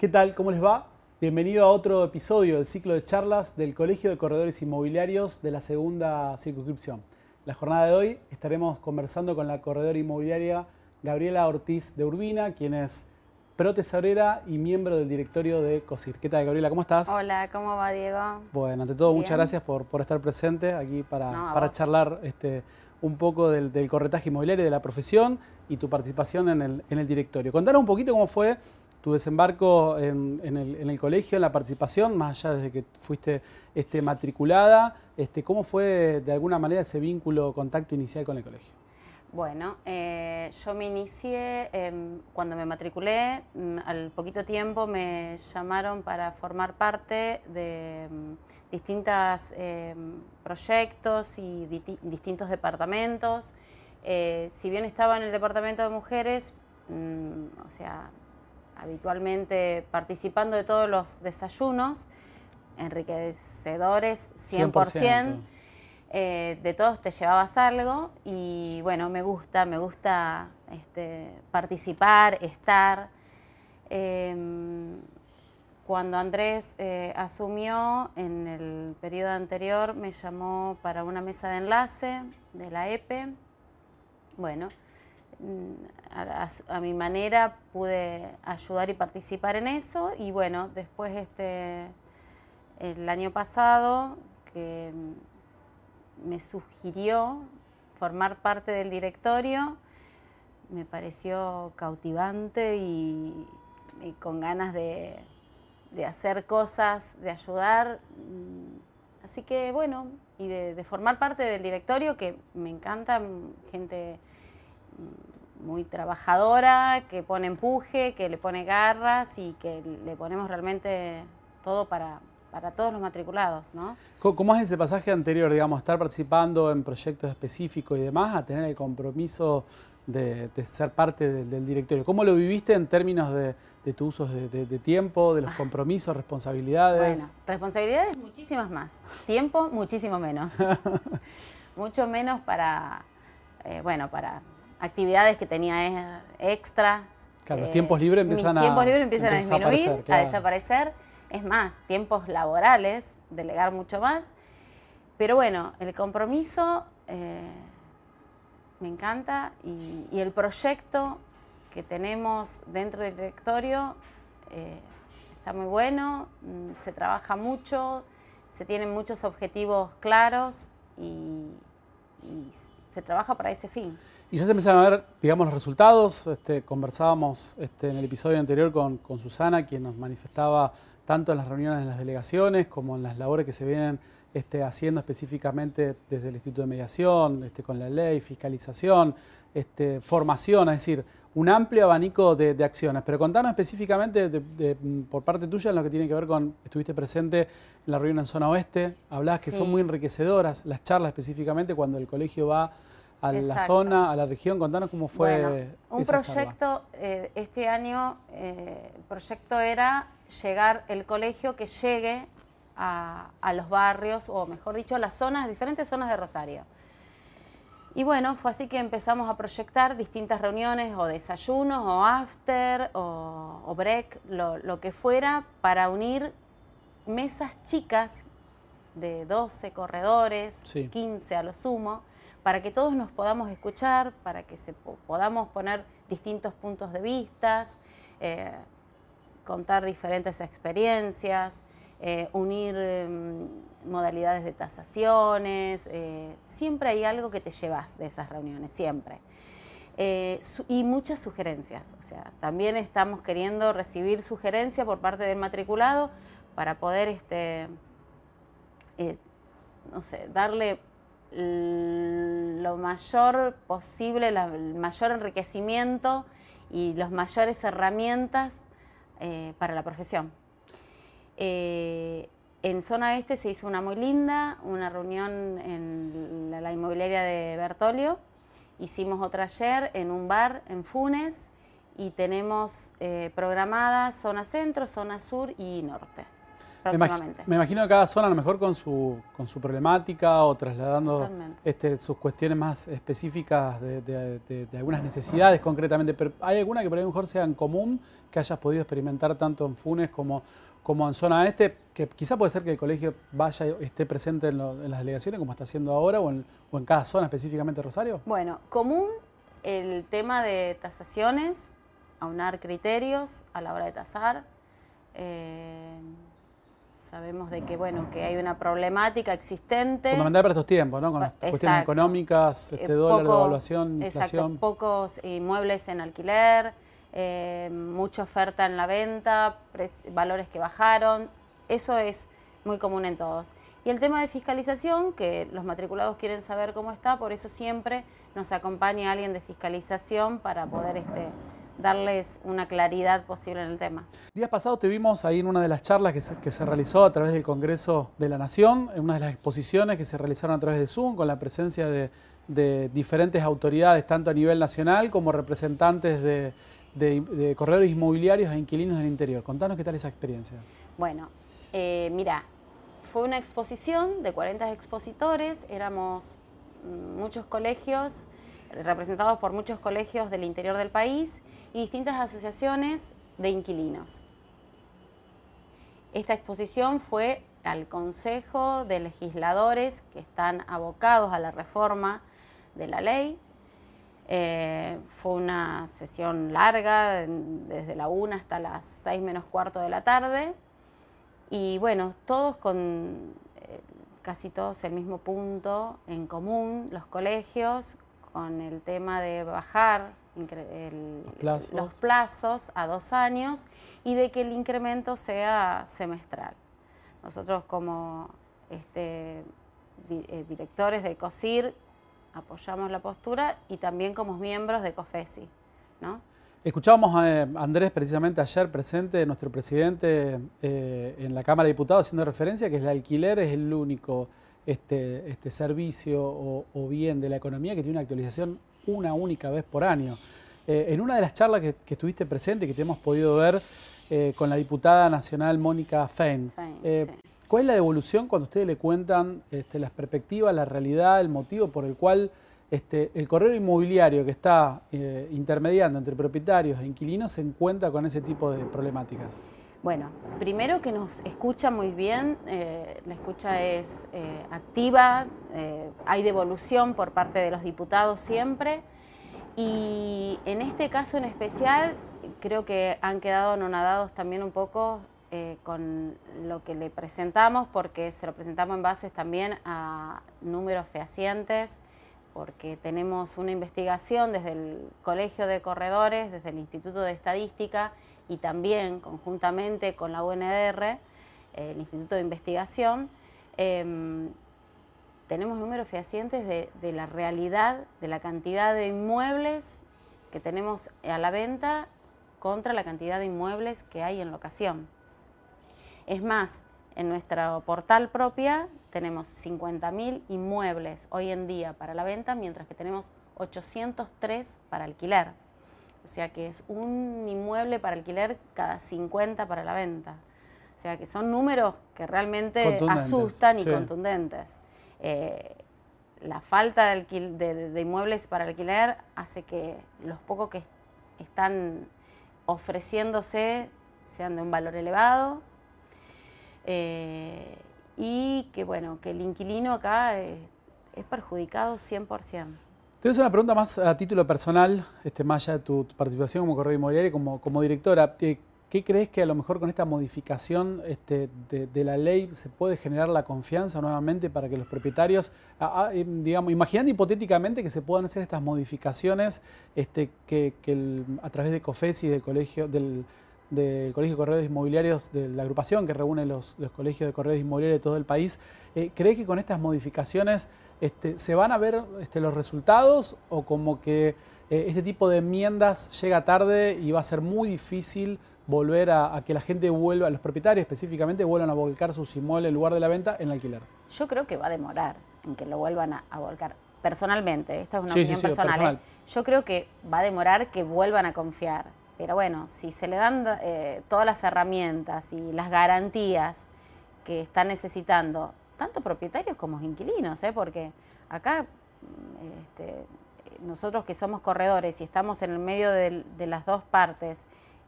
¿Qué tal? ¿Cómo les va? Bienvenido a otro episodio del ciclo de charlas del Colegio de Corredores Inmobiliarios de la segunda circunscripción. La jornada de hoy estaremos conversando con la corredora inmobiliaria Gabriela Ortiz de Urbina, quien es protesorera y miembro del directorio de COSIR. ¿Qué tal, Gabriela? ¿Cómo estás? Hola, ¿cómo va, Diego? Bueno, ante todo, muchas gracias por, estar presente aquí para, para charlar este, un poco del, corretaje inmobiliario, de la profesión y tu participación en el, en el directorio. Contanos un poquito cómo fue tu desembarco en, el, colegio, en la participación, más allá desde que fuiste este, matriculada, este, ¿cómo fue de alguna manera ese vínculo, contacto inicial con el colegio? Bueno, eh, yo me inicié em, cuando me matriculé, mm, al poquito tiempo me llamaron para formar parte de em, distintos em, proyectos y distintos departamentos. Eh, si bien estaba en el departamento de mujeres, mm, o sea, habitualmente participando de todos los desayunos, enriquecedores 100%. Eh, de todos te llevabas algo y bueno, me gusta, me gusta este, participar, estar. Em, cuando Andrés eh, asumió en el periodo anterior, me llamó para una mesa de enlace de la EPE. Bueno, a, mi manera pude ayudar y participar en eso y bueno, después este, el año pasado que me sugirió formar parte del directorio, me pareció cautivante y, con ganas de, hacer cosas, de ayudar. Así que bueno, y de, de formar parte del directorio que me encanta, gente muy trabajadora, que pone empuje, que le pone garras y que le ponemos realmente todo para, para todos los matriculados, ¿no? ¿Cómo es ese pasaje anterior, digamos, estar participando en proyectos específicos y demás, a tener el compromiso de, ser parte del, directorio? ¿Cómo lo viviste en términos de, de tu uso de, tiempo, de los compromisos, responsabilidades? Bueno, responsabilidades muchísimas más, tiempo muchísimo menos. Mucho menos para, eh, bueno, para actividades que tenía extra. Claro, los tiempos libres empiezan a, tiempos libres empiezan a disminuir, a desaparecer. Es más, tiempos laborales, delegar mucho más. Pero bueno, el compromiso eh, me encanta y, el proyecto que tenemos dentro del directorio eh, está muy bueno, mm, se trabaja mucho, se tienen muchos objetivos claros y se trabaja para ese fin. Y ya se empezaron a ver, digamos, los resultados. Este, conversábamos este, en el episodio anterior con, Susana, quien nos manifestaba tanto en las reuniones de las delegaciones como en las labores que se vienen este, haciendo específicamente desde el Instituto de Mediación, este, con la ley, fiscalización, este, formación, es decir, un amplio abanico de, acciones. Pero contanos específicamente por parte tuya en lo que tiene que ver con, estuviste presente en la reunión en zona oeste, hablabas que son muy enriquecedoras las charlas específicamente cuando el colegio va a la zona, a la región. Contanos cómo fue. Bueno, un proyecto, eh, este año, eh, el proyecto era llegar, el colegio que llegue a, los barrios, o mejor dicho, a las zonas, diferentes zonas de Rosario. Y bueno, fue así que empezamos a proyectar distintas reuniones, o desayunos, o after, o, break, lo, que fuera, para unir mesas chicas de 12 corredores, 15 a lo sumo, para que todos nos podamos escuchar, para que se, podamos poner distintos puntos de vista, eh, contar diferentes experiencias, eh, unir em, modalidades de tasaciones. Eh, siempre hay algo que te llevas de esas reuniones, siempre. y muchas sugerencias. O sea, también estamos queriendo recibir sugerencias por parte del matriculado para poder, este, no sé, darle lo mayor posible, el mayor enriquecimiento y las mayores herramientas eh, para la profesión. Eh, en zona este se hizo una muy linda, una reunión en la, inmobiliaria de Bertolio. Hicimos otra ayer en un bar en Funes y tenemos eh, programadas zona centro, zona sur y norte. Próximamente. Me, imagino que cada zona a lo mejor con su, con su problemática o trasladando este, sus cuestiones más específicas de, algunas necesidades concretamente, pero ¿hay alguna que por ahí mejor sea en común que hayas podido experimentar tanto en Funes como, como en zona este, que quizá puede ser que el colegio vaya esté presente en, las delegaciones como está haciendo ahora o en, o en cada zona específicamente Rosario? Bueno, común el tema de tasaciones, aunar criterios a la hora de tasar. Eh, sabemos de que bueno que hay una problemática existente. Fundamental para estos tiempos, ¿no? Con las cuestiones económicas, este eh, dólar, devaluación, inflación. pocos inmuebles en alquiler, eh, mucha oferta en la venta, valores que bajaron. Eso es muy común en todos. Y el tema de fiscalización, que los matriculados quieren saber cómo está, por eso siempre nos acompaña alguien de fiscalización para poder este, darles una claridad posible en el tema. Días pasados te vimos ahí en una de las charlas que se, que se, realizó a través del Congreso de la Nación, en una de las exposiciones que se realizaron a través de Zoom, con la presencia de, diferentes autoridades, tanto a nivel nacional como representantes de, de, corredores inmobiliarios e inquilinos del interior. Contanos qué tal esa experiencia. Bueno, eh, mira, fue una exposición de 40 expositores, éramos muchos colegios, representados por muchos colegios del interior del país y distintas asociaciones de inquilinos. Esta exposición fue al Consejo de Legisladores que están abocados a la reforma de la ley. Eh, fue una sesión larga, desde la 1 hasta las 6 menos cuarto de la tarde. Y bueno, todos con eh, casi todos el mismo punto en común, los colegios, con el tema de bajar los, plazos. a dos años y de que el incremento sea semestral. Nosotros como este, eh, directores de COSIR apoyamos la postura y también como miembros de COFESI. ¿no? Escuchábamos a Andrés precisamente ayer presente, nuestro presidente eh, en la Cámara de Diputados, haciendo referencia que el alquiler es el único este, este servicio o, bien de la economía que tiene una actualización una única vez por año. Eh, en una de las charlas que, estuviste presente, que te hemos podido ver eh, con la diputada nacional Mónica Fein, eh, ¿cuál es la devolución cuando ustedes le cuentan este, las perspectivas, la realidad, el motivo por el cual este, el correo inmobiliario que está intermediando entre propietarios e inquilinos se encuentra con ese tipo de problemáticas? Bueno, primero que nos escucha muy bien, eh, la escucha es eh, activa, eh, hay devolución por parte de los diputados siempre. Y en este caso en especial creo que han quedado anonadados también un poco con lo que le presentamos porque se lo presentamos en bases también a números fehacientes porque tenemos una investigación desde el Colegio de Corredores, desde el Instituto de Estadística, y también conjuntamente con la UNDR, el Instituto de Investigación, em, tenemos números fehacientes de, la realidad, de la cantidad de inmuebles que tenemos a la venta contra la cantidad de inmuebles que hay en locación. Es más, en nuestro portal propia tenemos 50.000 inmuebles hoy en día para la venta, mientras que tenemos 803 para alquiler. O sea que es un inmueble para alquiler cada 50 para la venta. O sea que son números que realmente asustan y contundentes. Eh, la falta de, inmuebles para alquiler hace que los pocos que están ofreciéndose sean de un valor elevado eh, y que bueno, que el inquilino acá es, es perjudicado 100%. Te voy a hacer una pregunta más a título personal, este, más allá de tu, participación como correo inmobiliario como, como directora. Eh, ¿Qué crees que a lo mejor con esta modificación este, de, la ley se puede generar la confianza nuevamente para que los propietarios, eh, digamos, imaginando hipotéticamente que se puedan hacer estas modificaciones este, que, a través de COFESI, del colegio, del, del Colegio de Correos Inmobiliarios, de la agrupación que reúne los, colegios de correos inmobiliarios de todo el país, eh, ¿crees que con estas modificaciones este, se van a ver este, los resultados o como que eh, este tipo de enmiendas llega tarde y va a ser muy difícil volver a, que la gente vuelva, a los propietarios específicamente, vuelvan a volcar sus inmuebles en lugar de la venta en alquiler? Yo creo que va a demorar en que lo vuelvan a, volcar. Personalmente, esta es una opinión personal. ¿eh? Yo creo que va a demorar que vuelvan a confiar pero bueno, si se le dan eh, todas las herramientas y las garantías que están necesitando, tanto propietarios como inquilinos, ¿eh? porque acá este, nosotros que somos corredores y estamos en el medio de, de las dos partes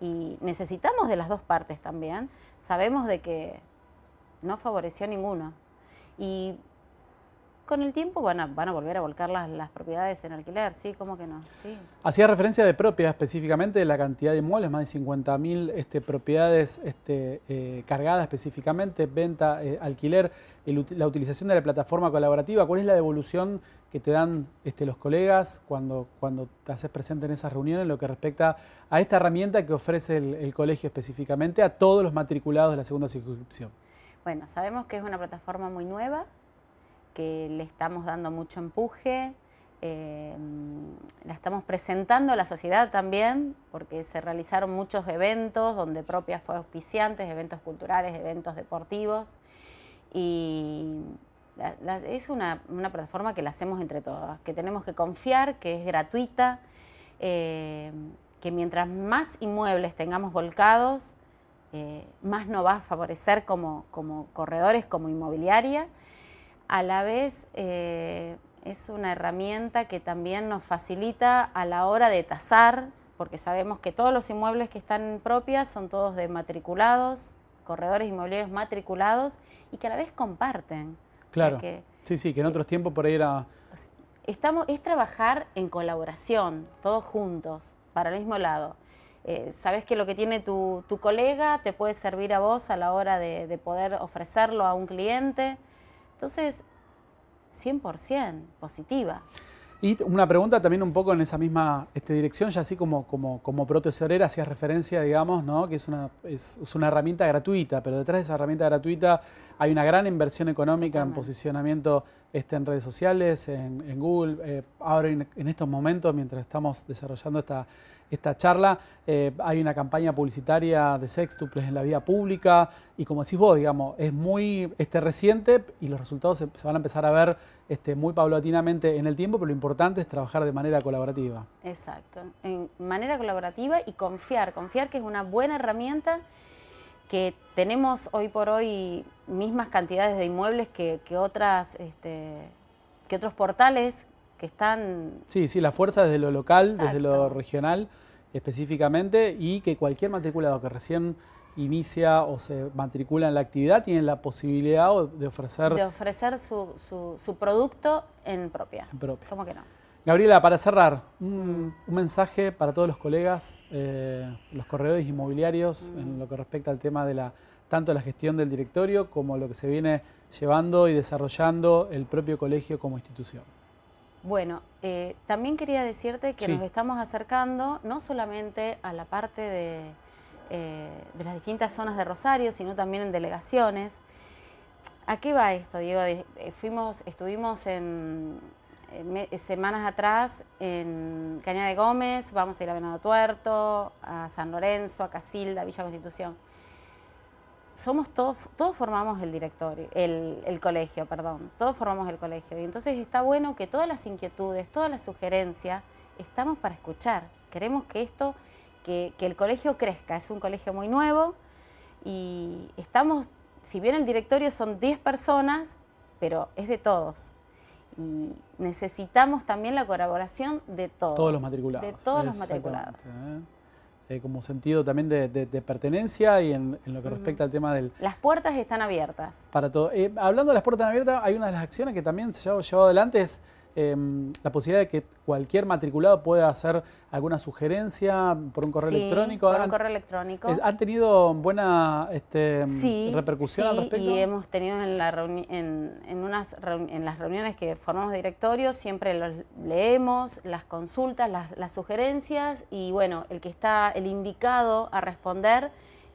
y necesitamos de las dos partes también, sabemos de que no favoreció a ninguno. Y con el tiempo van a, van a volver a volcar las, las propiedades en alquiler, sí, ¿cómo que no? Sí. Hacía referencia de propiedad específicamente, de la cantidad de inmuebles, más de 50.000 este, propiedades este, eh, cargadas específicamente, venta, eh, alquiler, el, la utilización de la plataforma colaborativa. ¿Cuál es la devolución que te dan este, los colegas cuando, cuando te haces presente en esas reuniones en lo que respecta a esta herramienta que ofrece el, el colegio específicamente a todos los matriculados de la segunda circunscripción? Bueno, sabemos que es una plataforma muy nueva, que le estamos dando mucho empuje, eh, la estamos presentando a la sociedad también, porque se realizaron muchos eventos donde propia fue auspiciantes, eventos culturales, eventos deportivos, y es una, una, plataforma que la hacemos entre todas, que tenemos que confiar, que es gratuita, eh, que mientras más inmuebles tengamos volcados, eh, más nos va a favorecer como, como corredores, como inmobiliaria, a la vez eh, es una herramienta que también nos facilita a la hora de tasar, porque sabemos que todos los inmuebles que están propias son todos de matriculados, corredores inmobiliarios matriculados y que a la vez comparten. Claro. que, sí, sí, que en otros tiempos por ahí era... Estamos, es trabajar en colaboración, todos juntos, para el mismo lado. Eh, sabes que lo que tiene tu, tu, colega te puede servir a vos a la hora de, de poder ofrecerlo a un cliente. Entonces, 100% positiva. Y una pregunta también un poco en esa misma este, dirección, ya así como, como, como protesorera hacías referencia, digamos, ¿no? que es una, es, es, una herramienta gratuita, pero detrás de esa herramienta gratuita hay una gran inversión económica Totalmente. en posicionamiento este, en redes sociales, en, Google. Eh, ahora en, en, estos momentos, mientras estamos desarrollando esta, esta charla, eh, hay una campaña publicitaria de sextuples en la vía pública y como decís vos, digamos, es muy este, reciente y los resultados se, se van a empezar a ver este, muy paulatinamente en el tiempo, pero lo importante es trabajar de manera colaborativa. Exacto, en manera colaborativa y confiar, confiar que es una buena herramienta que tenemos hoy por hoy mismas cantidades de inmuebles que, que otras, este, que otros portales que están... Sí, sí, la fuerza desde lo local, Exacto. desde lo regional específicamente y que cualquier matriculado que recién inicia o se matricula en la actividad tiene la posibilidad de ofrecer... De ofrecer su, su, su producto en propia. En propia. ¿Cómo que no? Gabriela, para cerrar, un, un mensaje para todos los colegas, eh, los corredores inmobiliarios, en lo que respecta al tema de la tanto la gestión del directorio como lo que se viene llevando y desarrollando el propio colegio como institución. Bueno, eh, también quería decirte que sí. nos estamos acercando no solamente a la parte de, eh, de, las distintas zonas de Rosario, sino también en delegaciones. ¿A qué va esto, Diego? Fuimos, estuvimos en, semanas atrás en Cañada de Gómez, vamos a ir a Venado Tuerto, a San Lorenzo, a Casilda, Villa Constitución somos todos, todos formamos el directorio, el, el, colegio, perdón, todos formamos el colegio. Y entonces está bueno que todas las inquietudes, todas las sugerencias, estamos para escuchar. Queremos que esto, que, que el colegio crezca. Es un colegio muy nuevo y estamos, si bien el directorio son 10 personas, pero es de todos. Y necesitamos también la colaboración de todos. Todos los matriculados. De todos los matriculados. ¿eh? eh, como sentido también de, de, de pertenencia y en, en, lo que respecta al tema del... Las puertas están abiertas. Para todo. Eh, hablando de las puertas abiertas, hay una de las acciones que también se ha llevado adelante es eh, la posibilidad de que cualquier matriculado pueda hacer alguna sugerencia por un correo sí, electrónico. Por un correo electrónico. ¿Han tenido buena este, sí, repercusión sí, al respecto? Y hemos tenido en, la en, en, unas en las reuniones que formamos directorio, siempre los leemos, las consultas, las, las sugerencias y bueno, el que está el indicado a responder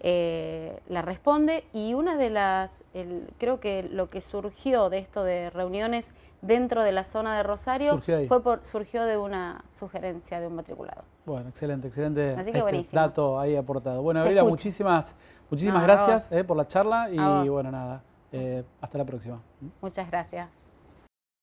eh, la responde y una de las, el, creo que lo que surgió de esto de reuniones dentro de la zona de Rosario surgió, fue por, surgió de una sugerencia de un matriculado. Bueno, excelente, excelente Así que este dato ahí aportado. Bueno, Gabriela, muchísimas, muchísimas no, gracias eh, por la charla y bueno, nada, eh, hasta la próxima. Muchas gracias.